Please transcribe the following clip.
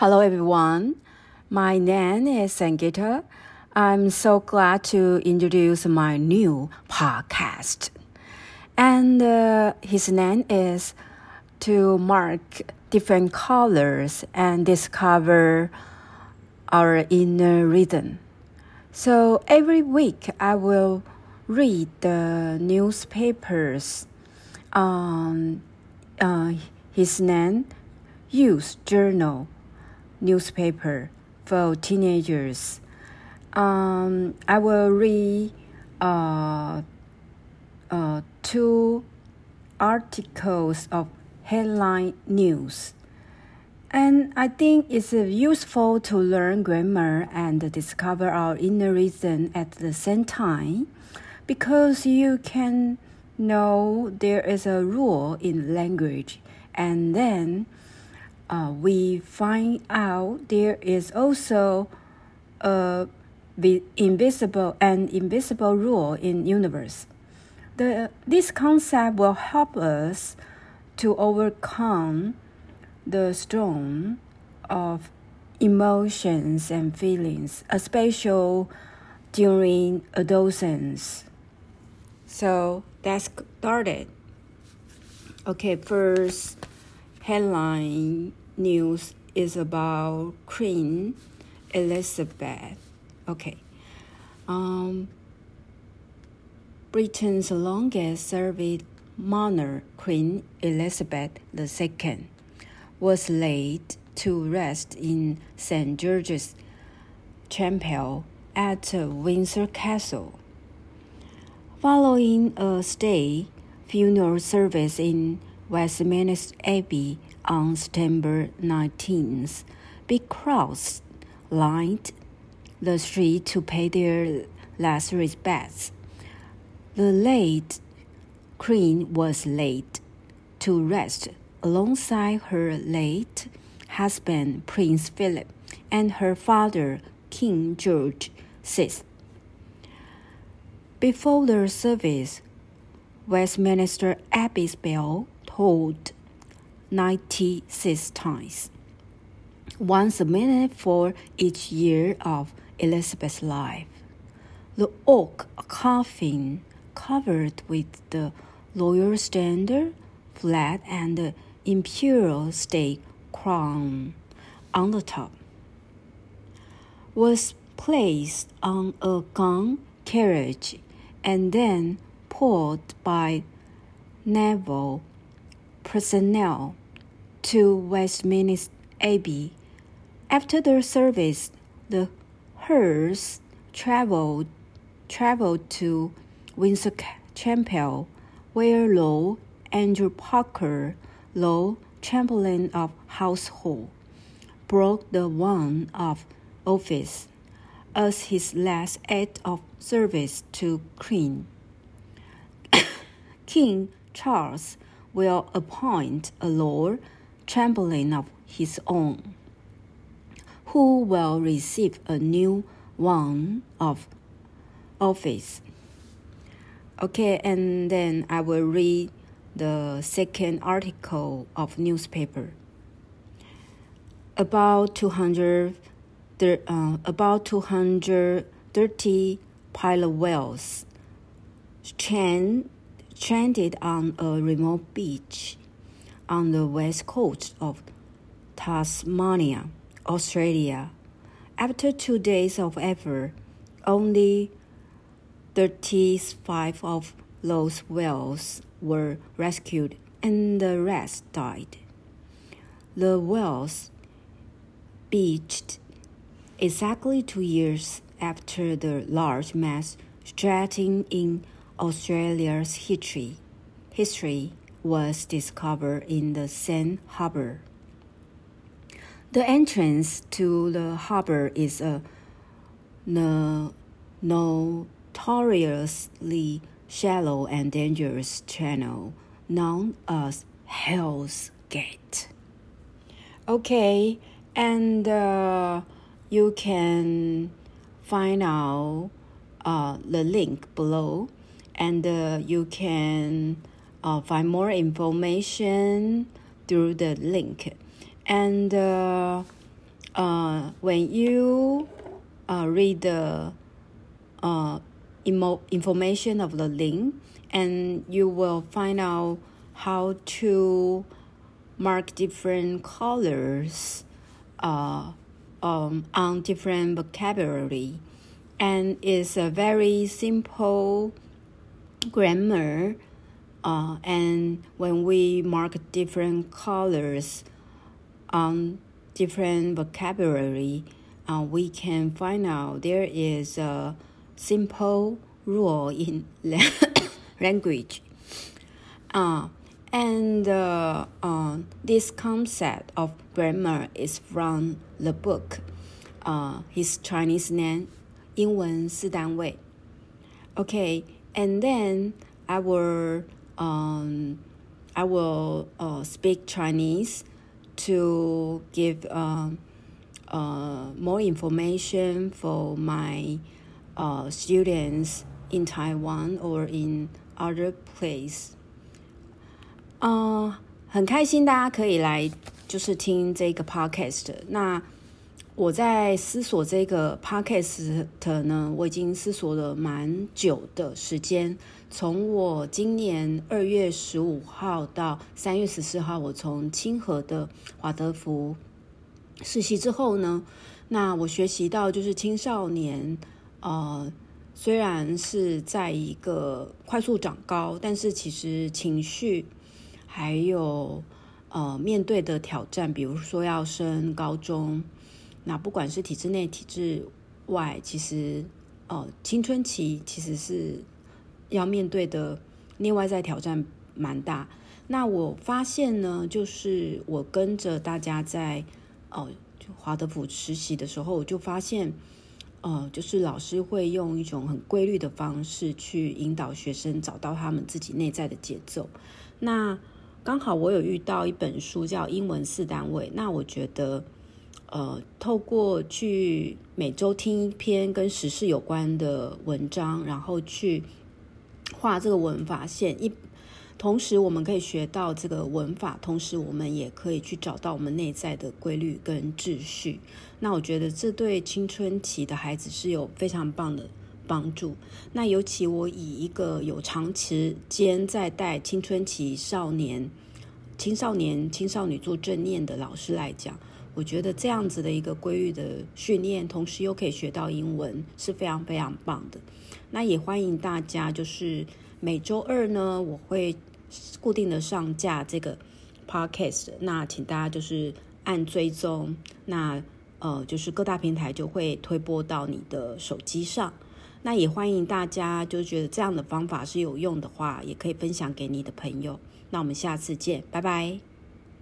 Hello, everyone. My name is Sangeeta. I'm so glad to introduce my new podcast. And uh, his name is To Mark Different Colors and Discover Our Inner Rhythm. So every week I will read the newspapers on uh, his name, Youth Journal newspaper for teenagers. Um, I will read uh, uh, two articles of headline news. And I think it's useful to learn grammar and discover our inner reason at the same time because you can know there is a rule in language and then uh, we find out there is also a invisible and invisible rule in universe. The, this concept will help us to overcome the storm of emotions and feelings, especially during adolescence. So let's start it. Okay, first headline news is about Queen Elizabeth. Okay. Um, Britain's longest serving monarch, Queen Elizabeth II, was laid to rest in St. George's Chapel at Windsor Castle. Following a stay funeral service in Westminster Abbey on September 19th, big crowds lined the street to pay their last respects. The late Queen was laid to rest alongside her late husband Prince Philip and her father King George VI. Before the service, Westminster Abbey's bell tolled 96 times, once a minute for each year of Elizabeth's life. The oak coffin covered with the royal standard, flag, and imperial state crown on the top was placed on a gun carriage and then pulled by naval personnel to Westminster Abbey. After the service, the hearse traveled traveled to Windsor Chapel, where Lord Andrew Parker, Lord Chamberlain of Household, broke the wand of office as his last act of service to Queen. King Charles will appoint a Lord Chamberlain of his own, who will receive a new one of office. Okay, and then I will read the second article of newspaper. About 200, uh, about 230 pilot whales strand stranded on a remote beach on the west coast of Tasmania, Australia. After two days of effort, only 35 of those whales were rescued and the rest died. The whales beached exactly two years after the large mass stranding in Australia's history, history was discovered in the Sand Harbor. The entrance to the harbor is a no, notoriously shallow and dangerous channel known as Hell's Gate. Okay, and uh, you can find out uh, the link below and uh, you can uh, find more information through the link. And uh, uh, when you uh, read the uh, imo- information of the link, and you will find out how to mark different colors uh, um, on different vocabulary, and it's a very simple grammar. Uh, and when we mark different colors on different vocabulary, uh, we can find out there is a simple rule in language. Uh, and uh, uh, this concept of grammar is from the book. Uh, his Chinese name, 英文四单位. Okay, and then I will um, I will uh, speak Chinese to give um, uh, more information for my uh, students in Taiwan or in other place. 嗯，很开心大家可以来，就是听这个 podcast。那 我在思索这个 podcast 呢，我已经思索了蛮久的时间。从我今年二月十五号到三月十四号，我从清河的华德福实习之后呢，那我学习到就是青少年，呃，虽然是在一个快速长高，但是其实情绪。还有，呃，面对的挑战，比如说要升高中，那不管是体制内、体制外，其实，呃，青春期其实是要面对的内外在挑战蛮大。那我发现呢，就是我跟着大家在，呃，华德福实习的时候，我就发现，呃，就是老师会用一种很规律的方式去引导学生找到他们自己内在的节奏。那刚好我有遇到一本书叫《英文四单位》，那我觉得，呃，透过去每周听一篇跟时事有关的文章，然后去画这个文法线，一同时我们可以学到这个文法，同时我们也可以去找到我们内在的规律跟秩序。那我觉得这对青春期的孩子是有非常棒的帮助。那尤其我以一个有长时间在带青春期少年。青少年、青少年做正念的老师来讲，我觉得这样子的一个规律的训练，同时又可以学到英文，是非常非常棒的。那也欢迎大家，就是每周二呢，我会固定的上架这个 podcast，那请大家就是按追踪，那呃，就是各大平台就会推播到你的手机上。那也欢迎大家，就觉得这样的方法是有用的话，也可以分享给你的朋友。那我们下次见，拜拜。